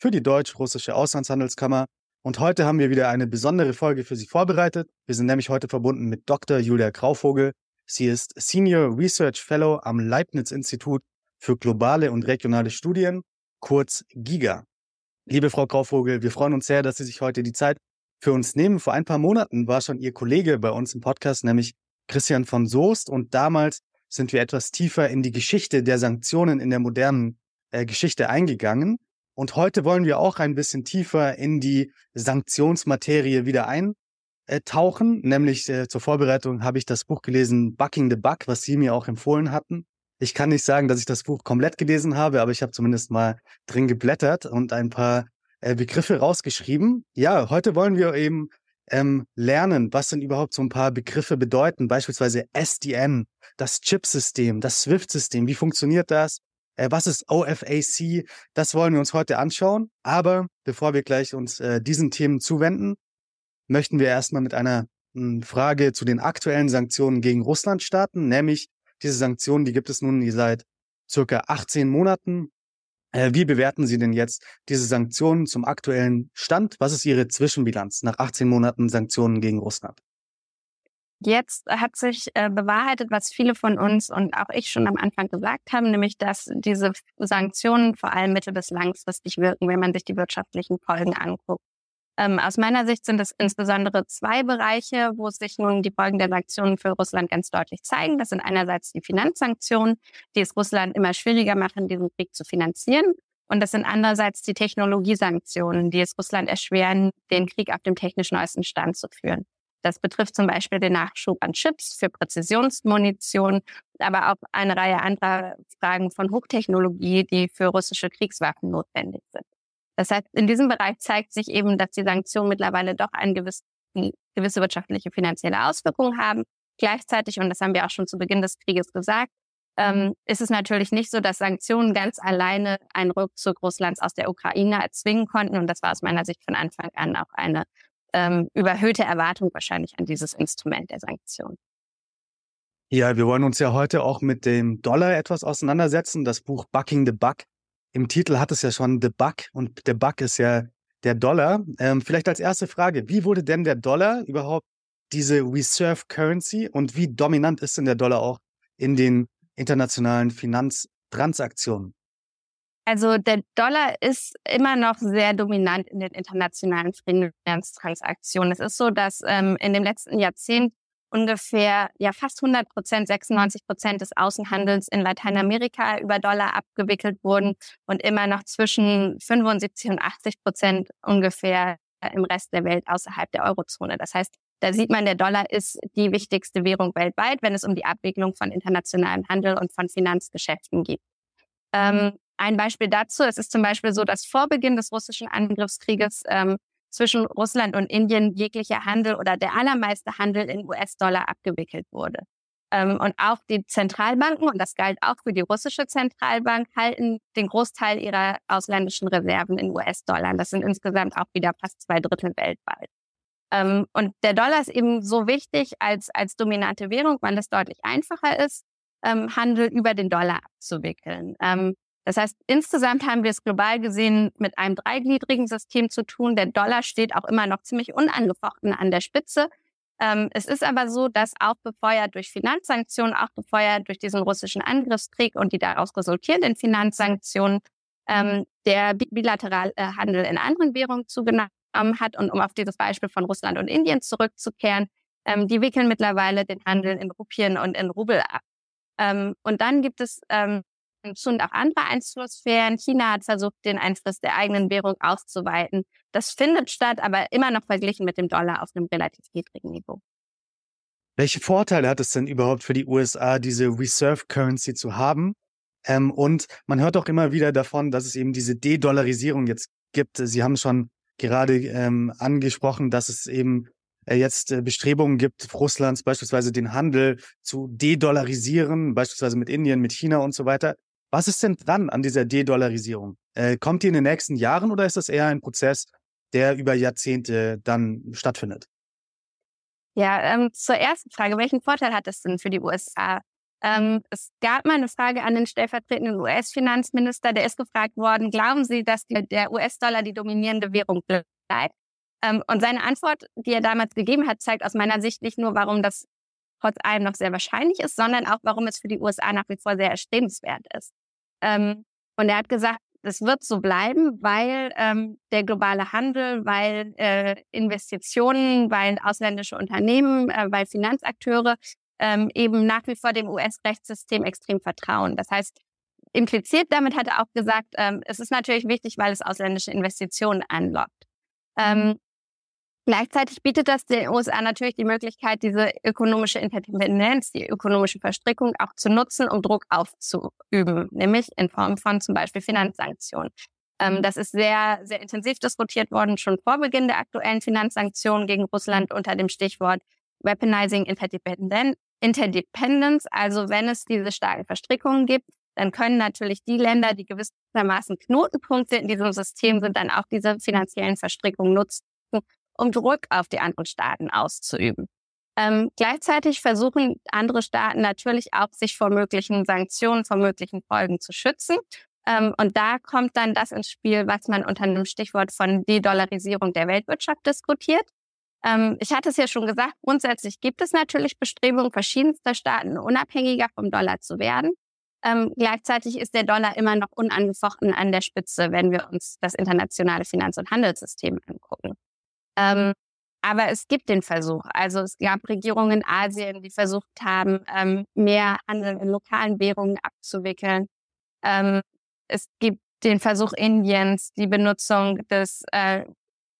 für die Deutsch-Russische Auslandshandelskammer und heute haben wir wieder eine besondere Folge für Sie vorbereitet. Wir sind nämlich heute verbunden mit Dr. Julia Grauvogel. Sie ist Senior Research Fellow am Leibniz-Institut für globale und regionale Studien, kurz GIGA. Liebe Frau Grauvogel, wir freuen uns sehr, dass Sie sich heute die Zeit für uns nehmen. Vor ein paar Monaten war schon Ihr Kollege bei uns im Podcast, nämlich Christian von Soest. Und damals sind wir etwas tiefer in die Geschichte der Sanktionen in der modernen äh, Geschichte eingegangen. Und heute wollen wir auch ein bisschen tiefer in die Sanktionsmaterie wieder eintauchen. Nämlich äh, zur Vorbereitung habe ich das Buch gelesen, Bucking the Buck, was Sie mir auch empfohlen hatten. Ich kann nicht sagen, dass ich das Buch komplett gelesen habe, aber ich habe zumindest mal drin geblättert und ein paar äh, Begriffe rausgeschrieben. Ja, heute wollen wir eben ähm, lernen, was denn überhaupt so ein paar Begriffe bedeuten. Beispielsweise SDN, das Chip-System, das SWIFT-System. Wie funktioniert das? Äh, was ist OFAC? Das wollen wir uns heute anschauen. Aber bevor wir gleich uns äh, diesen Themen zuwenden, möchten wir erstmal mit einer hm, Frage zu den aktuellen Sanktionen gegen Russland starten. Nämlich diese Sanktionen, die gibt es nun seit circa 18 Monaten. Äh, wie bewerten Sie denn jetzt diese Sanktionen zum aktuellen Stand? Was ist Ihre Zwischenbilanz nach 18 Monaten Sanktionen gegen Russland? Jetzt hat sich äh, bewahrheitet, was viele von uns und auch ich schon am Anfang gesagt haben, nämlich dass diese Sanktionen vor allem mittel- bis langfristig wirken, wenn man sich die wirtschaftlichen Folgen anguckt. Ähm, aus meiner Sicht sind es insbesondere zwei Bereiche, wo sich nun die Folgen der Sanktionen für Russland ganz deutlich zeigen. Das sind einerseits die Finanzsanktionen, die es Russland immer schwieriger machen, diesen Krieg zu finanzieren. Und das sind andererseits die Technologiesanktionen, die es Russland erschweren, den Krieg auf dem technisch neuesten Stand zu führen. Das betrifft zum Beispiel den Nachschub an Chips für Präzisionsmunition, aber auch eine Reihe anderer Fragen von Hochtechnologie, die für russische Kriegswaffen notwendig sind. Das heißt, in diesem Bereich zeigt sich eben, dass die Sanktionen mittlerweile doch eine gewisse, gewisse wirtschaftliche finanzielle Auswirkung haben. Gleichzeitig, und das haben wir auch schon zu Beginn des Krieges gesagt, ähm, ist es natürlich nicht so, dass Sanktionen ganz alleine einen Rückzug Russlands aus der Ukraine erzwingen konnten. Und das war aus meiner Sicht von Anfang an auch eine ähm, überhöhte Erwartung wahrscheinlich an dieses Instrument der Sanktionen. Ja, wir wollen uns ja heute auch mit dem Dollar etwas auseinandersetzen. Das Buch Bucking the Buck. Im Titel hat es ja schon The Buck und der Buck ist ja der Dollar. Ähm, vielleicht als erste Frage, wie wurde denn der Dollar überhaupt diese Reserve Currency und wie dominant ist denn der Dollar auch in den internationalen Finanztransaktionen? Also der Dollar ist immer noch sehr dominant in den internationalen Finanztransaktionen. Es ist so, dass ähm, in dem letzten Jahrzehnt ungefähr ja fast 100 Prozent, 96 Prozent des Außenhandels in Lateinamerika über Dollar abgewickelt wurden und immer noch zwischen 75 und 80 Prozent ungefähr im Rest der Welt außerhalb der Eurozone. Das heißt, da sieht man, der Dollar ist die wichtigste Währung weltweit, wenn es um die Abwicklung von internationalem Handel und von Finanzgeschäften geht. Ähm, ein Beispiel dazu, es ist zum Beispiel so, dass vor Beginn des russischen Angriffskrieges ähm, zwischen Russland und Indien jeglicher Handel oder der allermeiste Handel in US-Dollar abgewickelt wurde. Ähm, und auch die Zentralbanken, und das galt auch für die russische Zentralbank, halten den Großteil ihrer ausländischen Reserven in US-Dollar. Das sind insgesamt auch wieder fast zwei Drittel weltweit. Ähm, und der Dollar ist eben so wichtig als, als dominante Währung, weil es deutlich einfacher ist, ähm, Handel über den Dollar abzuwickeln. Das heißt, insgesamt haben wir es global gesehen mit einem dreigliedrigen System zu tun. Der Dollar steht auch immer noch ziemlich unangefochten an der Spitze. Ähm, es ist aber so, dass auch befeuert durch Finanzsanktionen, auch befeuert durch diesen russischen Angriffskrieg und die daraus resultierenden Finanzsanktionen, ähm, der bilaterale äh, Handel in anderen Währungen zugenommen hat. Und um auf dieses Beispiel von Russland und Indien zurückzukehren, ähm, die wickeln mittlerweile den Handel in Rupien und in Rubel ab. Ähm, und dann gibt es ähm, und auch andere Einflusssphären. China hat versucht, den Einfluss der eigenen Währung auszuweiten. Das findet statt, aber immer noch verglichen mit dem Dollar auf einem relativ niedrigen Niveau. Welche Vorteile hat es denn überhaupt für die USA, diese Reserve Currency zu haben? Ähm, und man hört auch immer wieder davon, dass es eben diese De-Dollarisierung jetzt gibt. Sie haben schon gerade ähm, angesprochen, dass es eben äh, jetzt äh, Bestrebungen gibt, Russlands beispielsweise den Handel zu de-dollarisieren, beispielsweise mit Indien, mit China und so weiter. Was ist denn dran an dieser De-Dollarisierung? Äh, kommt die in den nächsten Jahren oder ist das eher ein Prozess, der über Jahrzehnte dann stattfindet? Ja, ähm, zur ersten Frage, welchen Vorteil hat das denn für die USA? Ähm, es gab mal eine Frage an den stellvertretenden US-Finanzminister, der ist gefragt worden, glauben Sie, dass die, der US-Dollar die dominierende Währung bleibt? Ähm, und seine Antwort, die er damals gegeben hat, zeigt aus meiner Sicht nicht nur, warum das trotz allem noch sehr wahrscheinlich ist, sondern auch, warum es für die USA nach wie vor sehr erstrebenswert ist. Ähm, und er hat gesagt, das wird so bleiben, weil ähm, der globale Handel, weil äh, Investitionen, weil ausländische Unternehmen, äh, weil Finanzakteure ähm, eben nach wie vor dem US-Rechtssystem extrem vertrauen. Das heißt, impliziert damit hat er auch gesagt, ähm, es ist natürlich wichtig, weil es ausländische Investitionen anlockt. Ähm, Gleichzeitig bietet das den USA natürlich die Möglichkeit, diese ökonomische Interdependenz, die ökonomische Verstrickung auch zu nutzen, um Druck aufzuüben, nämlich in Form von zum Beispiel Finanzsanktionen. Ähm, das ist sehr, sehr intensiv diskutiert worden, schon vor Beginn der aktuellen Finanzsanktionen gegen Russland unter dem Stichwort Weaponizing Interdependence. Also wenn es diese starken Verstrickungen gibt, dann können natürlich die Länder, die gewissermaßen Knotenpunkte in diesem System sind, dann auch diese finanziellen Verstrickungen nutzen, um Druck auf die anderen Staaten auszuüben. Ähm, gleichzeitig versuchen andere Staaten natürlich auch, sich vor möglichen Sanktionen, vor möglichen Folgen zu schützen. Ähm, und da kommt dann das ins Spiel, was man unter dem Stichwort von De-Dollarisierung der Weltwirtschaft diskutiert. Ähm, ich hatte es ja schon gesagt, grundsätzlich gibt es natürlich Bestrebungen verschiedenster Staaten, unabhängiger vom Dollar zu werden. Ähm, gleichzeitig ist der Dollar immer noch unangefochten an der Spitze, wenn wir uns das internationale Finanz- und Handelssystem angucken. Ähm, aber es gibt den Versuch. Also es gab Regierungen in Asien, die versucht haben, ähm, mehr Handel in lokalen Währungen abzuwickeln. Ähm, es gibt den Versuch Indiens, die Benutzung des, äh,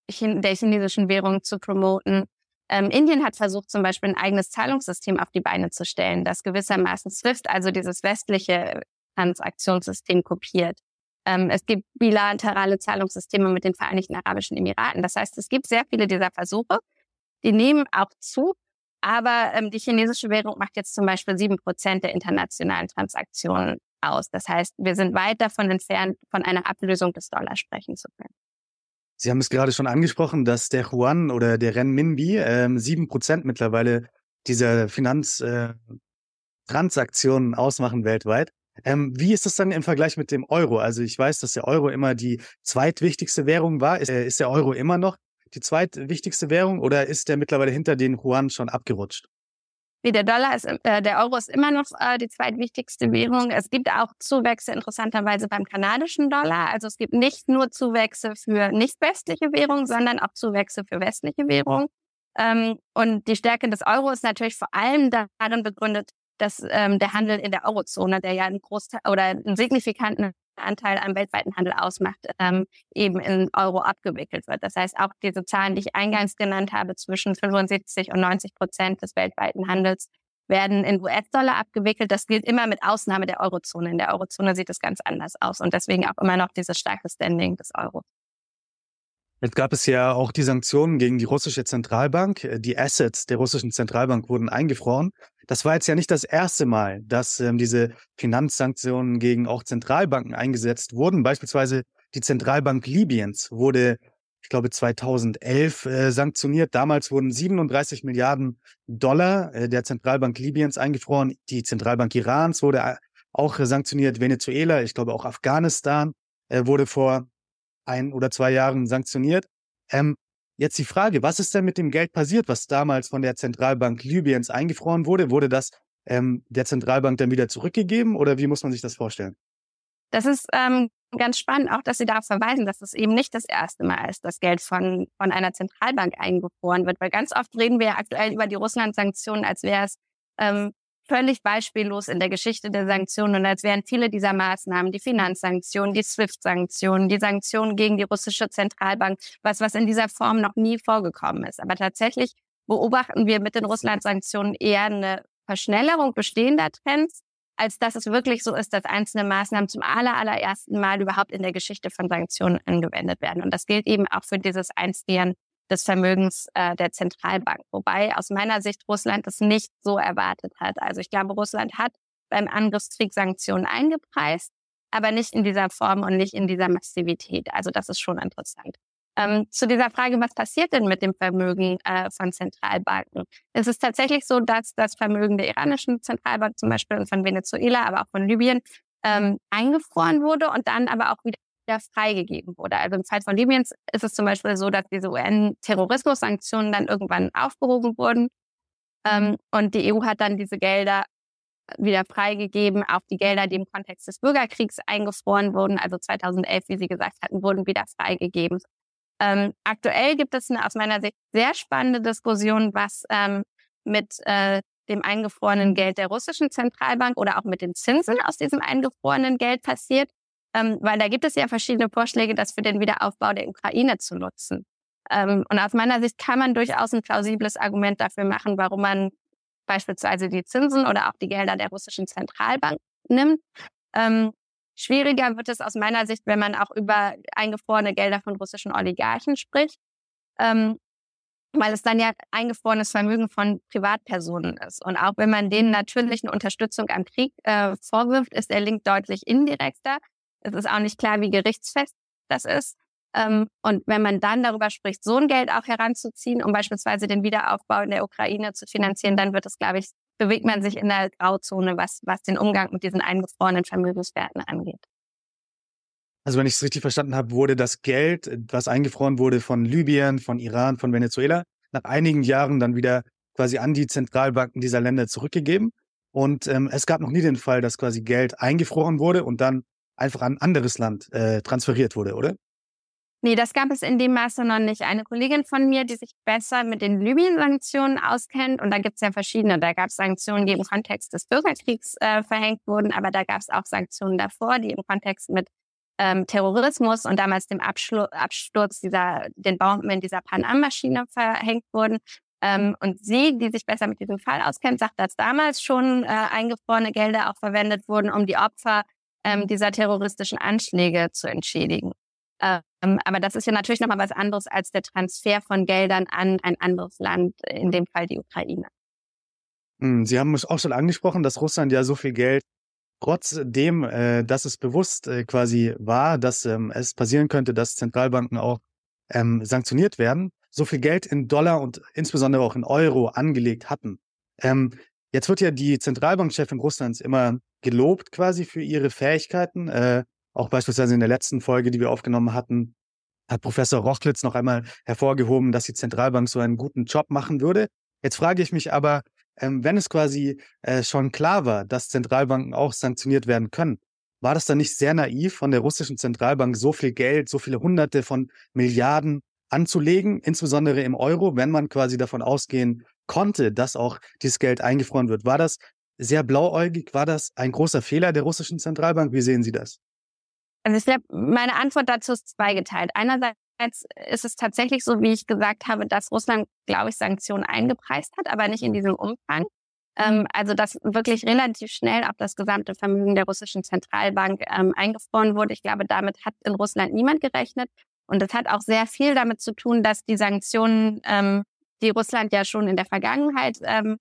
der chinesischen Währung zu promoten. Ähm, Indien hat versucht, zum Beispiel ein eigenes Zahlungssystem auf die Beine zu stellen, das gewissermaßen SWIFT, also dieses westliche Transaktionssystem kopiert. Ähm, es gibt bilaterale Zahlungssysteme mit den Vereinigten Arabischen Emiraten. Das heißt, es gibt sehr viele dieser Versuche. Die nehmen auch zu. Aber ähm, die chinesische Währung macht jetzt zum Beispiel sieben Prozent der internationalen Transaktionen aus. Das heißt, wir sind weit davon entfernt, von einer Ablösung des Dollars sprechen zu können. Sie haben es gerade schon angesprochen, dass der Yuan oder der Renminbi ähm, sieben ähm, Prozent mittlerweile dieser Finanztransaktionen äh, ausmachen weltweit. Ähm, wie ist das dann im Vergleich mit dem Euro? Also ich weiß, dass der Euro immer die zweitwichtigste Währung war. Ist, äh, ist der Euro immer noch die zweitwichtigste Währung oder ist der mittlerweile hinter den Yuan schon abgerutscht? Wie der Dollar ist, äh, der Euro ist immer noch äh, die zweitwichtigste Währung. Es gibt auch Zuwächse interessanterweise beim kanadischen Dollar. Also es gibt nicht nur Zuwächse für nicht westliche Währungen, sondern auch Zuwächse für westliche Währungen. Ähm, und die Stärke des Euro ist natürlich vor allem darin begründet, dass ähm, der Handel in der Eurozone, der ja einen Großteil oder einen signifikanten Anteil am weltweiten Handel ausmacht, ähm, eben in Euro abgewickelt wird. Das heißt, auch diese Zahlen, die ich eingangs genannt habe, zwischen 75 und 90 Prozent des weltweiten Handels werden in US-Dollar abgewickelt. Das gilt immer mit Ausnahme der Eurozone. In der Eurozone sieht es ganz anders aus und deswegen auch immer noch dieses starke Standing des Euro. Jetzt gab es ja auch die Sanktionen gegen die russische Zentralbank. Die Assets der russischen Zentralbank wurden eingefroren. Das war jetzt ja nicht das erste Mal, dass ähm, diese Finanzsanktionen gegen auch Zentralbanken eingesetzt wurden. Beispielsweise die Zentralbank Libyens wurde, ich glaube, 2011 äh, sanktioniert. Damals wurden 37 Milliarden Dollar äh, der Zentralbank Libyens eingefroren. Die Zentralbank Irans wurde äh, auch sanktioniert. Venezuela, ich glaube auch Afghanistan äh, wurde vor ein oder zwei Jahren sanktioniert. Ähm, jetzt die Frage, was ist denn mit dem Geld passiert, was damals von der Zentralbank Libyens eingefroren wurde? Wurde das ähm, der Zentralbank dann wieder zurückgegeben oder wie muss man sich das vorstellen? Das ist ähm, ganz spannend, auch dass Sie darauf verweisen, dass es eben nicht das erste Mal ist, dass Geld von, von einer Zentralbank eingefroren wird, weil ganz oft reden wir ja aktuell über die Russland-Sanktionen, als wäre es ähm, völlig beispiellos in der Geschichte der Sanktionen und als wären viele dieser Maßnahmen, die Finanzsanktionen, die SWIFT-Sanktionen, die Sanktionen gegen die russische Zentralbank, was, was in dieser Form noch nie vorgekommen ist. Aber tatsächlich beobachten wir mit den Russland-Sanktionen eher eine Verschnellerung bestehender Trends als dass es wirklich so ist, dass einzelne Maßnahmen zum aller, allerersten Mal überhaupt in der Geschichte von Sanktionen angewendet werden. Und das gilt eben auch für dieses Einfrieren des Vermögens äh, der Zentralbank. Wobei aus meiner Sicht Russland das nicht so erwartet hat. Also ich glaube, Russland hat beim Angriffskrieg Sanktionen eingepreist, aber nicht in dieser Form und nicht in dieser Massivität. Also das ist schon interessant. Ähm, zu dieser Frage, was passiert denn mit dem Vermögen äh, von Zentralbanken? Es ist tatsächlich so, dass das Vermögen der iranischen Zentralbank zum Beispiel und von Venezuela, aber auch von Libyen ähm, eingefroren wurde und dann aber auch wieder freigegeben wurde. Also im Fall von Libyen ist es zum Beispiel so, dass diese UN-Terrorismus-Sanktionen dann irgendwann aufgehoben wurden. Ähm, und die EU hat dann diese Gelder wieder freigegeben. Auch die Gelder, die im Kontext des Bürgerkriegs eingefroren wurden, also 2011, wie Sie gesagt hatten, wurden wieder freigegeben. Ähm, aktuell gibt es eine aus meiner Sicht sehr spannende Diskussion, was ähm, mit äh, dem eingefrorenen Geld der russischen Zentralbank oder auch mit den Zinsen aus diesem eingefrorenen Geld passiert. Ähm, weil da gibt es ja verschiedene Vorschläge, das für den Wiederaufbau der Ukraine zu nutzen. Ähm, und aus meiner Sicht kann man durchaus ein plausibles Argument dafür machen, warum man beispielsweise die Zinsen oder auch die Gelder der russischen Zentralbank nimmt. Ähm, Schwieriger wird es aus meiner Sicht, wenn man auch über eingefrorene Gelder von russischen Oligarchen spricht, ähm, weil es dann ja eingefrorenes Vermögen von Privatpersonen ist. Und auch wenn man denen natürlich eine Unterstützung am Krieg äh, vorwirft, ist der Link deutlich indirekter. Es ist auch nicht klar, wie gerichtsfest das ist. Ähm, und wenn man dann darüber spricht, so ein Geld auch heranzuziehen, um beispielsweise den Wiederaufbau in der Ukraine zu finanzieren, dann wird es, glaube ich, bewegt man sich in der Grauzone, was, was den Umgang mit diesen eingefrorenen Vermögenswerten angeht. Also wenn ich es richtig verstanden habe, wurde das Geld, was eingefroren wurde von Libyen, von Iran, von Venezuela, nach einigen Jahren dann wieder quasi an die Zentralbanken dieser Länder zurückgegeben. Und ähm, es gab noch nie den Fall, dass quasi Geld eingefroren wurde und dann einfach an ein anderes Land äh, transferiert wurde, oder? Nee, das gab es in dem Maße noch nicht. Eine Kollegin von mir, die sich besser mit den Libyen-Sanktionen auskennt, und da gibt es ja verschiedene. Da gab es Sanktionen, die im Kontext des Bürgerkriegs äh, verhängt wurden, aber da gab es auch Sanktionen davor, die im Kontext mit ähm, Terrorismus und damals dem Abschlu Absturz dieser, den Bomben dieser Pan-Am-Maschine verhängt wurden. Ähm, und sie, die sich besser mit diesem Fall auskennt, sagt, dass damals schon äh, eingefrorene Gelder auch verwendet wurden, um die Opfer ähm, dieser terroristischen Anschläge zu entschädigen. Ähm, aber das ist ja natürlich nochmal was anderes als der Transfer von Geldern an ein anderes Land, in dem Fall die Ukraine. Hm, Sie haben es auch schon angesprochen, dass Russland ja so viel Geld, trotzdem, äh, dass es bewusst äh, quasi war, dass ähm, es passieren könnte, dass Zentralbanken auch ähm, sanktioniert werden, so viel Geld in Dollar und insbesondere auch in Euro angelegt hatten. Ähm, jetzt wird ja die Zentralbankchefin Russlands immer gelobt quasi für ihre Fähigkeiten, äh, auch beispielsweise in der letzten Folge, die wir aufgenommen hatten, hat Professor Rochlitz noch einmal hervorgehoben, dass die Zentralbank so einen guten Job machen würde. Jetzt frage ich mich aber, ähm, wenn es quasi äh, schon klar war, dass Zentralbanken auch sanktioniert werden können, war das dann nicht sehr naiv von der russischen Zentralbank, so viel Geld, so viele Hunderte von Milliarden anzulegen, insbesondere im Euro, wenn man quasi davon ausgehen konnte, dass auch dieses Geld eingefroren wird? War das sehr blauäugig? War das ein großer Fehler der russischen Zentralbank? Wie sehen Sie das? Also ich glaube, meine Antwort dazu ist zweigeteilt. Einerseits ist es tatsächlich so, wie ich gesagt habe, dass Russland, glaube ich, Sanktionen eingepreist hat, aber nicht in diesem Umfang. Ähm, mhm. also dass wirklich relativ schnell auch das gesamte Vermögen der russischen Zentralbank ähm, eingefroren wurde. Ich glaube, damit hat in Russland niemand gerechnet. Und das hat auch sehr viel damit zu tun, dass die Sanktionen, ähm, die Russland ja schon in der Vergangenheit ähm,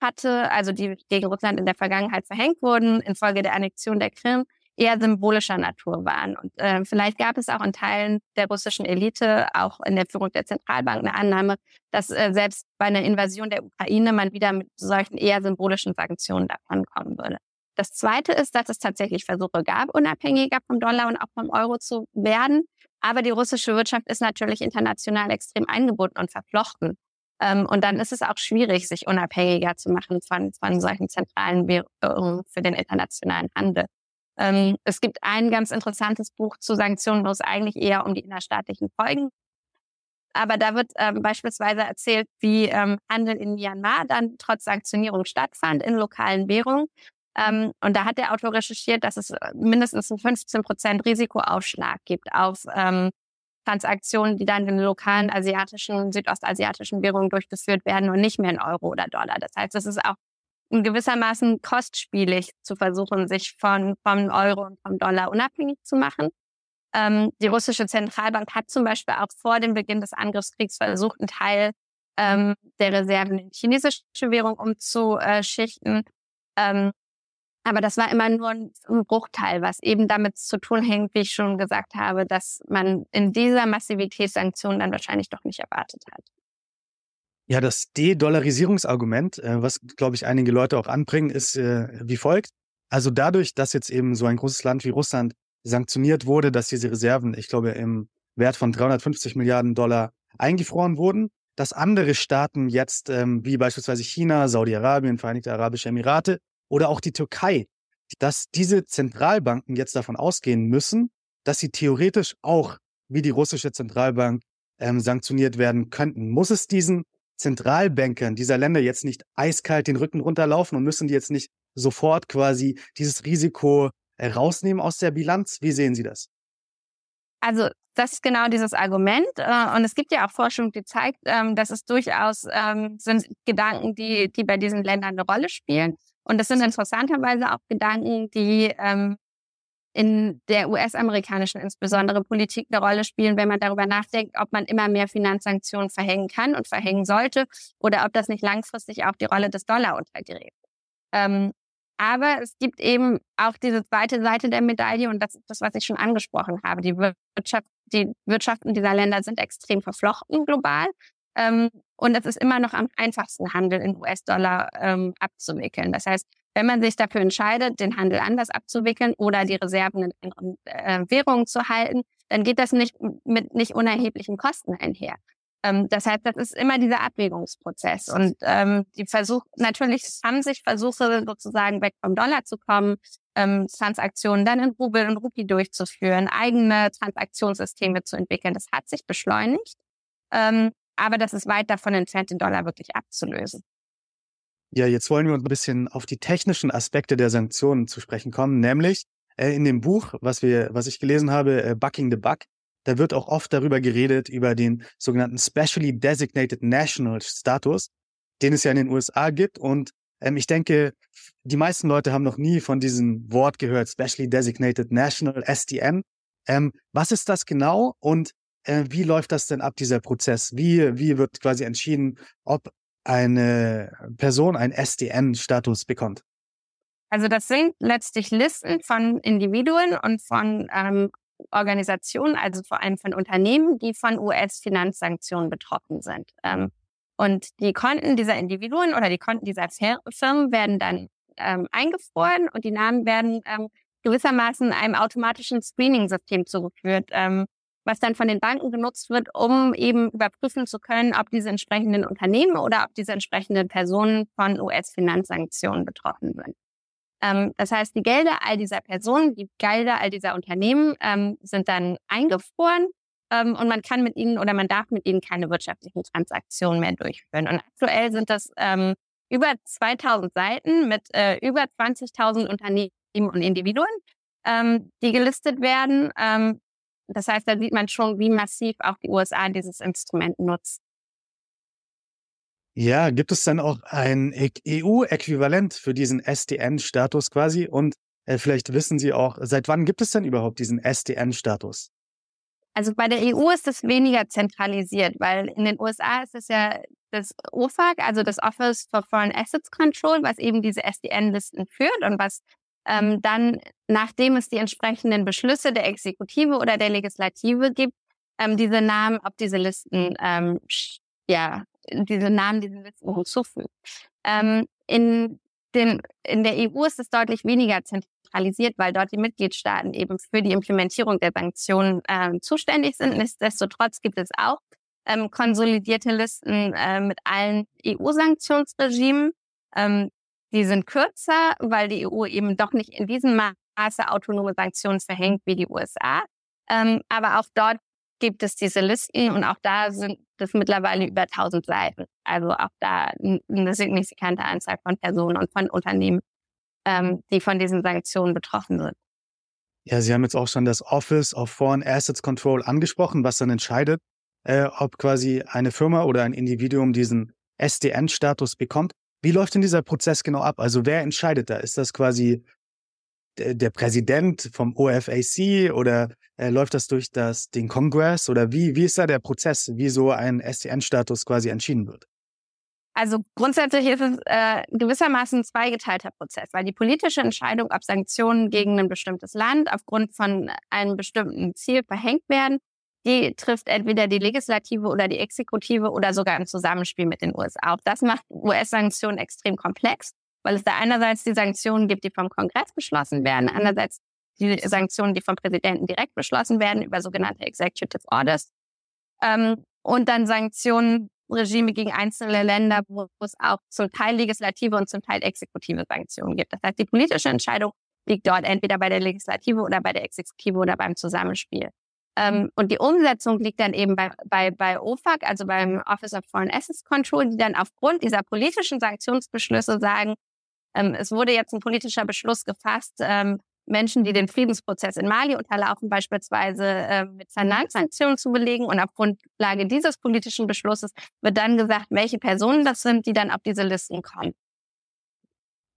hatte, also die gegen Russland in der Vergangenheit verhängt wurden, infolge der Annexion der Krim, eher symbolischer Natur waren. Und äh, vielleicht gab es auch in Teilen der russischen Elite, auch in der Führung der Zentralbank, eine Annahme, dass äh, selbst bei einer Invasion der Ukraine man wieder mit solchen eher symbolischen Sanktionen davonkommen würde. Das Zweite ist, dass es tatsächlich Versuche gab, unabhängiger vom Dollar und auch vom Euro zu werden. Aber die russische Wirtschaft ist natürlich international extrem eingebunden und verflochten. Ähm, und dann ist es auch schwierig, sich unabhängiger zu machen von, von solchen zentralen Währungen für den internationalen Handel. Ähm, es gibt ein ganz interessantes Buch zu Sanktionen, wo es eigentlich eher um die innerstaatlichen Folgen aber da wird ähm, beispielsweise erzählt, wie ähm, Handel in Myanmar dann trotz Sanktionierung stattfand in lokalen Währungen. Ähm, und da hat der Autor recherchiert, dass es äh, mindestens einen 15 Prozent Risikoaufschlag gibt auf ähm, Transaktionen, die dann in lokalen asiatischen, südostasiatischen Währungen durchgeführt werden und nicht mehr in Euro oder Dollar. Das heißt, es ist auch gewissermaßen kostspielig zu versuchen, sich von, vom Euro und vom Dollar unabhängig zu machen. Ähm, die russische Zentralbank hat zum Beispiel auch vor dem Beginn des Angriffskriegs versucht, einen Teil ähm, der Reserven in chinesische Währung umzuschichten. Ähm, aber das war immer nur ein Bruchteil, was eben damit zu tun hängt, wie ich schon gesagt habe, dass man in dieser Massivität Sanktionen dann wahrscheinlich doch nicht erwartet hat. Ja, das De-Dollarisierungsargument, äh, was, glaube ich, einige Leute auch anbringen, ist äh, wie folgt. Also dadurch, dass jetzt eben so ein großes Land wie Russland sanktioniert wurde, dass diese Reserven, ich glaube, im Wert von 350 Milliarden Dollar eingefroren wurden, dass andere Staaten jetzt, ähm, wie beispielsweise China, Saudi-Arabien, Vereinigte Arabische Emirate oder auch die Türkei, dass diese Zentralbanken jetzt davon ausgehen müssen, dass sie theoretisch auch wie die russische Zentralbank ähm, sanktioniert werden könnten. Muss es diesen Zentralbankern dieser Länder jetzt nicht eiskalt den Rücken runterlaufen und müssen die jetzt nicht sofort quasi dieses Risiko äh, rausnehmen aus der Bilanz? Wie sehen Sie das? Also das ist genau dieses Argument. Äh, und es gibt ja auch Forschung, die zeigt, ähm, dass es durchaus ähm, sind Gedanken, die, die bei diesen Ländern eine Rolle spielen. Und das sind interessanterweise auch Gedanken, die ähm, in der US-amerikanischen insbesondere Politik eine Rolle spielen, wenn man darüber nachdenkt, ob man immer mehr Finanzsanktionen verhängen kann und verhängen sollte oder ob das nicht langfristig auch die Rolle des Dollar untergräbt. Ähm, aber es gibt eben auch diese zweite Seite der Medaille und das ist das, was ich schon angesprochen habe. Die Wirtschaft, die Wirtschaften dieser Länder sind extrem verflochten global. Ähm, und es ist immer noch am einfachsten, Handel in US-Dollar ähm, abzuwickeln. Das heißt, wenn man sich dafür entscheidet, den Handel anders abzuwickeln oder die Reserven in anderen äh, Währungen zu halten, dann geht das nicht mit nicht unerheblichen Kosten einher. Ähm, das heißt, das ist immer dieser Abwägungsprozess. Und ähm, die Versuch, natürlich haben sich Versuche sozusagen weg vom Dollar zu kommen, ähm, Transaktionen dann in Rubel und Rupi durchzuführen, eigene Transaktionssysteme zu entwickeln. Das hat sich beschleunigt. Ähm, aber das ist weit davon entfernt, den Dollar wirklich abzulösen. Ja, jetzt wollen wir uns ein bisschen auf die technischen Aspekte der Sanktionen zu sprechen kommen, nämlich äh, in dem Buch, was wir, was ich gelesen habe, äh, Bucking the Buck, da wird auch oft darüber geredet, über den sogenannten Specially Designated National Status, den es ja in den USA gibt. Und ähm, ich denke, die meisten Leute haben noch nie von diesem Wort gehört, Specially Designated National, SDN. Ähm, was ist das genau und äh, wie läuft das denn ab, dieser Prozess? Wie, wie wird quasi entschieden, ob eine Person einen SDN-Status bekommt? Also das sind letztlich Listen von Individuen und von ähm, Organisationen, also vor allem von Unternehmen, die von US-Finanzsanktionen betroffen sind. Ähm, und die Konten dieser Individuen oder die Konten dieser Firmen werden dann ähm, eingefroren und die Namen werden ähm, gewissermaßen einem automatischen Screening-System zugeführt, ähm, was dann von den Banken genutzt wird, um eben überprüfen zu können, ob diese entsprechenden Unternehmen oder ob diese entsprechenden Personen von US-Finanzsanktionen betroffen sind. Ähm, das heißt, die Gelder all dieser Personen, die Gelder all dieser Unternehmen ähm, sind dann eingefroren ähm, und man kann mit ihnen oder man darf mit ihnen keine wirtschaftlichen Transaktionen mehr durchführen. Und aktuell sind das ähm, über 2000 Seiten mit äh, über 20.000 Unternehmen und Individuen, ähm, die gelistet werden. Das heißt, da sieht man schon, wie massiv auch die USA dieses Instrument nutzt. Ja, gibt es dann auch ein EU-Äquivalent für diesen SDN-Status quasi? Und äh, vielleicht wissen Sie auch, seit wann gibt es denn überhaupt diesen SDN-Status? Also bei der EU ist es weniger zentralisiert, weil in den USA ist es ja das OFAC, also das Office for Foreign Assets Control, was eben diese SDN-Listen führt und was ähm, dann, nachdem es die entsprechenden Beschlüsse der Exekutive oder der Legislative gibt, ähm, diese Namen auf diese Listen ähm, ja, diese Namen diesen Listen hinzufügt. Ähm, in, den, in der EU ist es deutlich weniger zentralisiert, weil dort die Mitgliedstaaten eben für die Implementierung der Sanktionen ähm, zuständig sind. Nichtsdestotrotz gibt es auch ähm, konsolidierte Listen äh, mit allen EU-Sanktionsregimen. Ähm, die sind kürzer, weil die EU eben doch nicht in diesem Maße autonome Sanktionen verhängt wie die USA. Ähm, aber auch dort gibt es diese Listen und auch da sind das mittlerweile über 1000 Seiten. Also auch da eine signifikante Anzahl von Personen und von Unternehmen, ähm, die von diesen Sanktionen betroffen sind. Ja, Sie haben jetzt auch schon das Office of Foreign Assets Control angesprochen, was dann entscheidet, äh, ob quasi eine Firma oder ein Individuum diesen SDN-Status bekommt. Wie läuft denn dieser Prozess genau ab? Also wer entscheidet da? Ist das quasi der, der Präsident vom OFAC oder äh, läuft das durch das, den Kongress oder wie, wie ist da der Prozess, wie so ein SDN-Status quasi entschieden wird? Also grundsätzlich ist es äh, gewissermaßen ein zweigeteilter Prozess, weil die politische Entscheidung, ob Sanktionen gegen ein bestimmtes Land aufgrund von einem bestimmten Ziel verhängt werden, die trifft entweder die Legislative oder die Exekutive oder sogar im Zusammenspiel mit den USA. Auch das macht US-Sanktionen extrem komplex, weil es da einerseits die Sanktionen gibt, die vom Kongress beschlossen werden, andererseits die Sanktionen, die vom Präsidenten direkt beschlossen werden über sogenannte Executive Orders. Ähm, und dann Sanktionen, Regime gegen einzelne Länder, wo es auch zum Teil legislative und zum Teil exekutive Sanktionen gibt. Das heißt, die politische Entscheidung liegt dort entweder bei der Legislative oder bei der Exekutive oder beim Zusammenspiel. Ähm, und die Umsetzung liegt dann eben bei, bei, bei OFAC, also beim Office of Foreign Assets Control, die dann aufgrund dieser politischen Sanktionsbeschlüsse sagen, ähm, es wurde jetzt ein politischer Beschluss gefasst, ähm, Menschen, die den Friedensprozess in Mali unterlaufen, beispielsweise äh, mit Finanzsanktionen zu belegen. Und auf Grundlage dieses politischen Beschlusses wird dann gesagt, welche Personen das sind, die dann auf diese Listen kommen.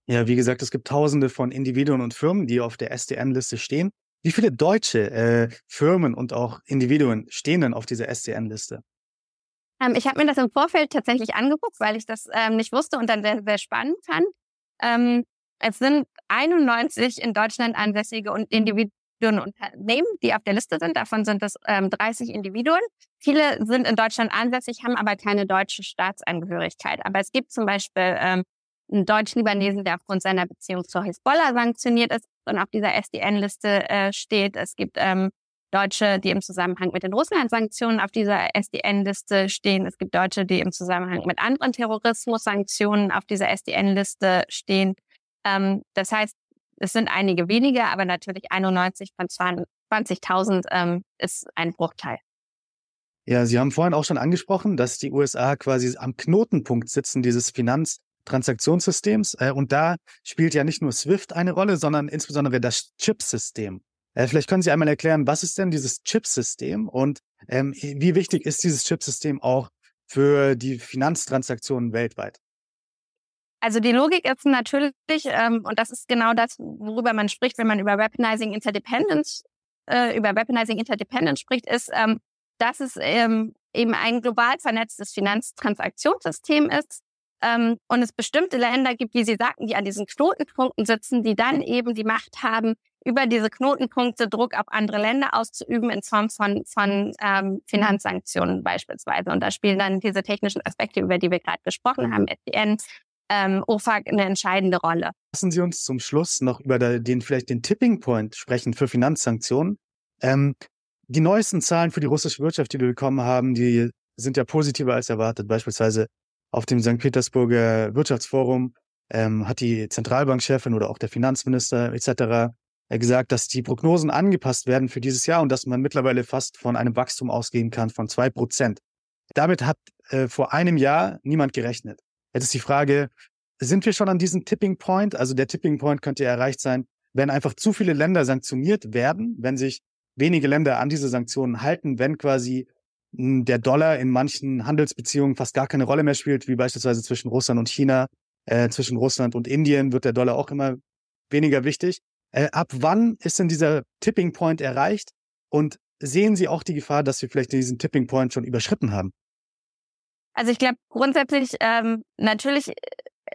Ja, wie gesagt, es gibt tausende von Individuen und Firmen, die auf der SDN-Liste stehen. Wie viele deutsche äh, Firmen und auch Individuen stehen denn auf dieser SDN-Liste? Ähm, ich habe mir das im Vorfeld tatsächlich angeguckt, weil ich das ähm, nicht wusste und dann sehr, sehr spannend fand. Ähm, es sind 91 in Deutschland ansässige und Individuen und Unternehmen, die auf der Liste sind. Davon sind es ähm, 30 Individuen. Viele sind in Deutschland ansässig, haben aber keine deutsche Staatsangehörigkeit. Aber es gibt zum Beispiel ähm, einen Deutsch-Libanesen, der aufgrund seiner Beziehung zur Hisbollah sanktioniert ist und auf dieser SDN-Liste äh, steht. Es gibt ähm, Deutsche, die im Zusammenhang mit den Russland-Sanktionen auf dieser SDN-Liste stehen. Es gibt Deutsche, die im Zusammenhang mit anderen Terrorismus-Sanktionen auf dieser SDN-Liste stehen. Ähm, das heißt, es sind einige wenige, aber natürlich 91 von 20.000 ähm, ist ein Bruchteil. Ja, Sie haben vorhin auch schon angesprochen, dass die USA quasi am Knotenpunkt sitzen dieses Finanztransaktionssystems. Äh, und da spielt ja nicht nur SWIFT eine Rolle, sondern insbesondere das Chipsystem. Äh, vielleicht können Sie einmal erklären, was ist denn dieses Chipsystem und ähm, wie wichtig ist dieses Chipsystem auch für die Finanztransaktionen weltweit? Also die Logik ist natürlich, ähm, und das ist genau das, worüber man spricht, wenn man über Weaponizing Interdependence, äh, über Weaponizing Interdependence spricht, ist, ähm, dass es ähm, eben ein global vernetztes Finanztransaktionssystem ist ähm, und es bestimmte Länder gibt, wie Sie sagten, die an diesen Knotenpunkten sitzen, die dann eben die Macht haben, über diese Knotenpunkte Druck auf andere Länder auszuüben in Form von, von ähm, Finanzsanktionen beispielsweise. Und da spielen dann diese technischen Aspekte, über die wir gerade gesprochen haben, SDN, ähm, OFAC eine entscheidende Rolle. Lassen Sie uns zum Schluss noch über den vielleicht den Tipping Point sprechen für Finanzsanktionen. Ähm, die neuesten Zahlen für die russische Wirtschaft, die wir bekommen haben, die sind ja positiver als erwartet. Beispielsweise auf dem St. Petersburger Wirtschaftsforum ähm, hat die Zentralbankchefin oder auch der Finanzminister etc. Äh, gesagt, dass die Prognosen angepasst werden für dieses Jahr und dass man mittlerweile fast von einem Wachstum ausgehen kann von zwei Prozent. Damit hat äh, vor einem Jahr niemand gerechnet. Jetzt ist die Frage, sind wir schon an diesem Tipping Point? Also der Tipping Point könnte erreicht sein, wenn einfach zu viele Länder sanktioniert werden, wenn sich wenige Länder an diese Sanktionen halten, wenn quasi der Dollar in manchen Handelsbeziehungen fast gar keine Rolle mehr spielt, wie beispielsweise zwischen Russland und China, äh, zwischen Russland und Indien wird der Dollar auch immer weniger wichtig. Äh, ab wann ist denn dieser Tipping Point erreicht? Und sehen Sie auch die Gefahr, dass wir vielleicht diesen Tipping Point schon überschritten haben? Also ich glaube grundsätzlich, ähm, natürlich äh,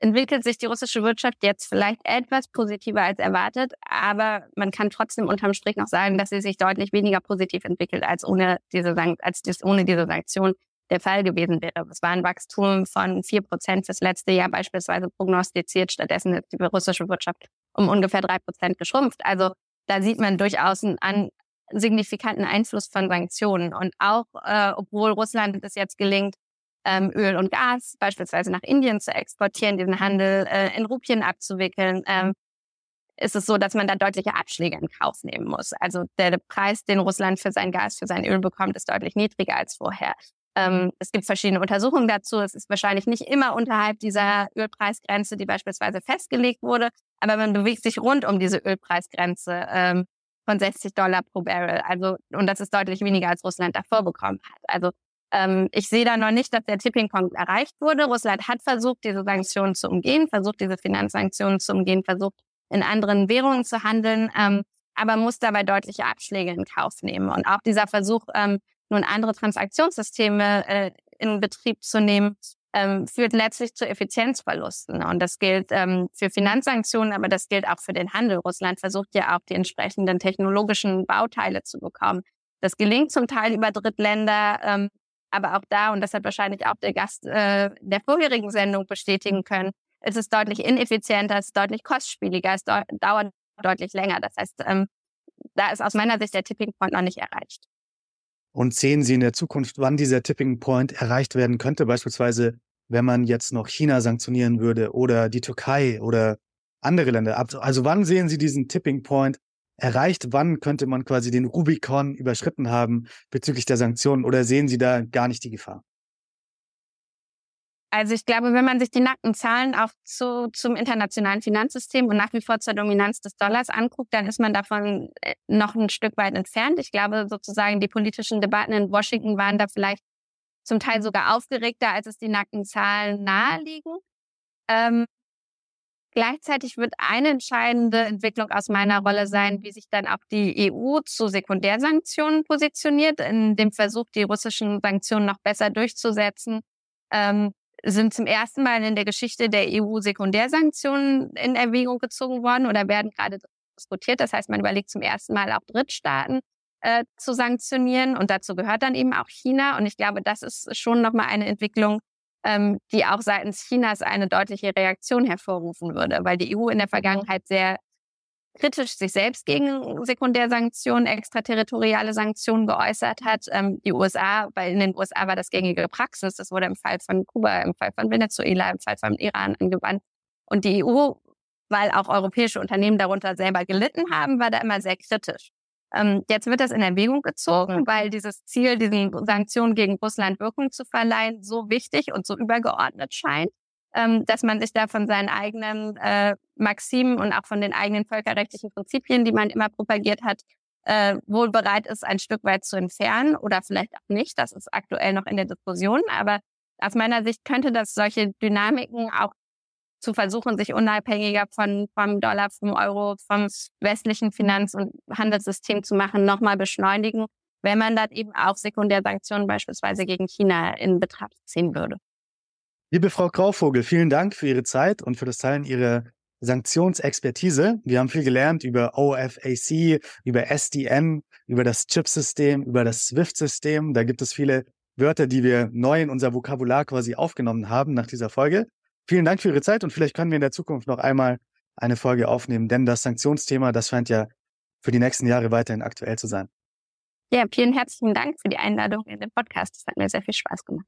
entwickelt sich die russische Wirtschaft jetzt vielleicht etwas positiver als erwartet, aber man kann trotzdem unterm Strich noch sagen, dass sie sich deutlich weniger positiv entwickelt als ohne diese, als dies ohne diese Sanktion der Fall gewesen wäre. Es war ein Wachstum von vier Prozent fürs letzte Jahr beispielsweise prognostiziert. Stattdessen ist die russische Wirtschaft um ungefähr drei Prozent geschrumpft. Also da sieht man durchaus einen an, signifikanten Einfluss von Sanktionen. Und auch, äh, obwohl Russland es jetzt gelingt, ähm, Öl und Gas beispielsweise nach Indien zu exportieren, diesen Handel äh, in Rupien abzuwickeln, ähm, ist es so, dass man da deutliche Abschläge in Kauf nehmen muss. Also der Preis, den Russland für sein Gas, für sein Öl bekommt, ist deutlich niedriger als vorher. Ähm, es gibt verschiedene Untersuchungen dazu. Es ist wahrscheinlich nicht immer unterhalb dieser Ölpreisgrenze, die beispielsweise festgelegt wurde, aber man bewegt sich rund um diese Ölpreisgrenze ähm, von 60 Dollar pro Barrel. Also, und das ist deutlich weniger, als Russland davor bekommen hat. Also Ähm, ich sehe da noch nicht, dass der Tipping Point erreicht wurde. Russland hat versucht, diese Sanktionen zu umgehen, versucht, diese Finanzsanktionen zu umgehen, versucht, in anderen Währungen zu handeln, ähm, aber muss dabei deutliche Abschläge in Kauf nehmen. Und auch dieser Versuch, ähm, nun andere Transaktionssysteme äh, in Betrieb zu nehmen, ähm, führt letztlich zu Effizienzverlusten. Und das gilt ähm, für Finanzsanktionen, aber das gilt auch für den Handel. Russland versucht ja auch die entsprechenden technologischen Bauteile zu bekommen. Das gelingt zum Teil über Drittländer, ähm, aber auch da, und das hat wahrscheinlich auch der Gast äh, der vorherigen Sendung bestätigen können, es ist deutlich ineffizienter, es ist deutlich kostspieliger, es dauert deutlich länger. Das heißt, ähm, da ist aus meiner Sicht der Tipping Point noch nicht erreicht. Und sehen Sie in der Zukunft, wann dieser Tipping Point erreicht werden könnte? Beispielsweise, wenn man jetzt noch China sanktionieren würde oder die Türkei oder andere Länder. Also wann sehen Sie diesen Tipping Point erreicht? Wann könnte man quasi den Rubicon überschritten haben bezüglich der Sanktionen? Oder sehen Sie da gar nicht die Gefahr? Also ich glaube, wenn man sich die nackten Zahlen auch zu, zum internationalen Finanzsystem und nach wie vor zur Dominanz des Dollars anguckt, dann ist man davon äh, noch ein Stück weit entfernt. Ich glaube sozusagen, die politischen Debatten in Washington waren da vielleicht zum Teil sogar aufgeregter, als es die nackten Zahlen naheliegen. Ähm, gleichzeitig wird eine entscheidende Entwicklung aus meiner Rolle sein, wie sich dann auch die EU zu Sekundärsanktionen positioniert, in dem Versuch, die russischen Sanktionen noch besser durchzusetzen. Ähm, sind zum ersten Mal in der Geschichte der EU Sekundärsanktionen in Erwägung gezogen worden oder werden gerade diskutiert. Das heißt, man überlegt zum ersten Mal auch Drittstaaten äh, zu sanktionieren und dazu gehört dann eben auch China. Und ich glaube, das ist schon nochmal eine Entwicklung, ähm, die auch seitens Chinas eine deutliche Reaktion hervorrufen würde, weil die EU in der Vergangenheit sehr kritisch sich selbst gegen Sekundärsanktionen, extraterritoriale Sanktionen geäußert hat. Ähm, die USA, weil in den USA war das gängige Praxis. Das wurde im Fall von Kuba, im Fall von Venezuela, im Fall von Iran angewandt. Und die EU, weil auch europäische Unternehmen darunter selber gelitten haben, war da immer sehr kritisch. Ähm, jetzt wird das in Erwägung gezogen, weil dieses Ziel, diesen Sanktionen gegen Russland Wirkung zu verleihen, so wichtig und so übergeordnet scheint ähm, dass man sich da von seinen eigenen äh, Maximen und auch von den eigenen völkerrechtlichen Prinzipien, die man immer propagiert hat, äh, wohl bereit ist, ein Stück weit zu entfernen oder vielleicht auch nicht. Das ist aktuell noch in der Diskussion. Aber aus meiner Sicht könnte das solche Dynamiken auch zu versuchen, sich unabhängiger von, vom Dollar, vom Euro, vom westlichen Finanz- und Handelssystem zu machen, nochmal beschleunigen, wenn man dann eben auch Sekundärsanktionen beispielsweise gegen China in Betracht ziehen würde. Liebe Frau Grauvogel, vielen Dank für Ihre Zeit und für das Teilen Ihrer Sanktionsexpertise. Wir haben viel gelernt über OFAC, über SDN, über das Chip-System, über das SWIFT-System. Da gibt es viele Wörter, die wir neu in unser Vokabular quasi aufgenommen haben nach dieser Folge. Vielen Dank für Ihre Zeit und vielleicht können wir in der Zukunft noch einmal eine Folge aufnehmen, denn das Sanktionsthema, das scheint ja für die nächsten Jahre weiterhin aktuell zu sein. Ja, vielen herzlichen Dank für die Einladung in den Podcast. Das hat mir sehr viel Spaß gemacht.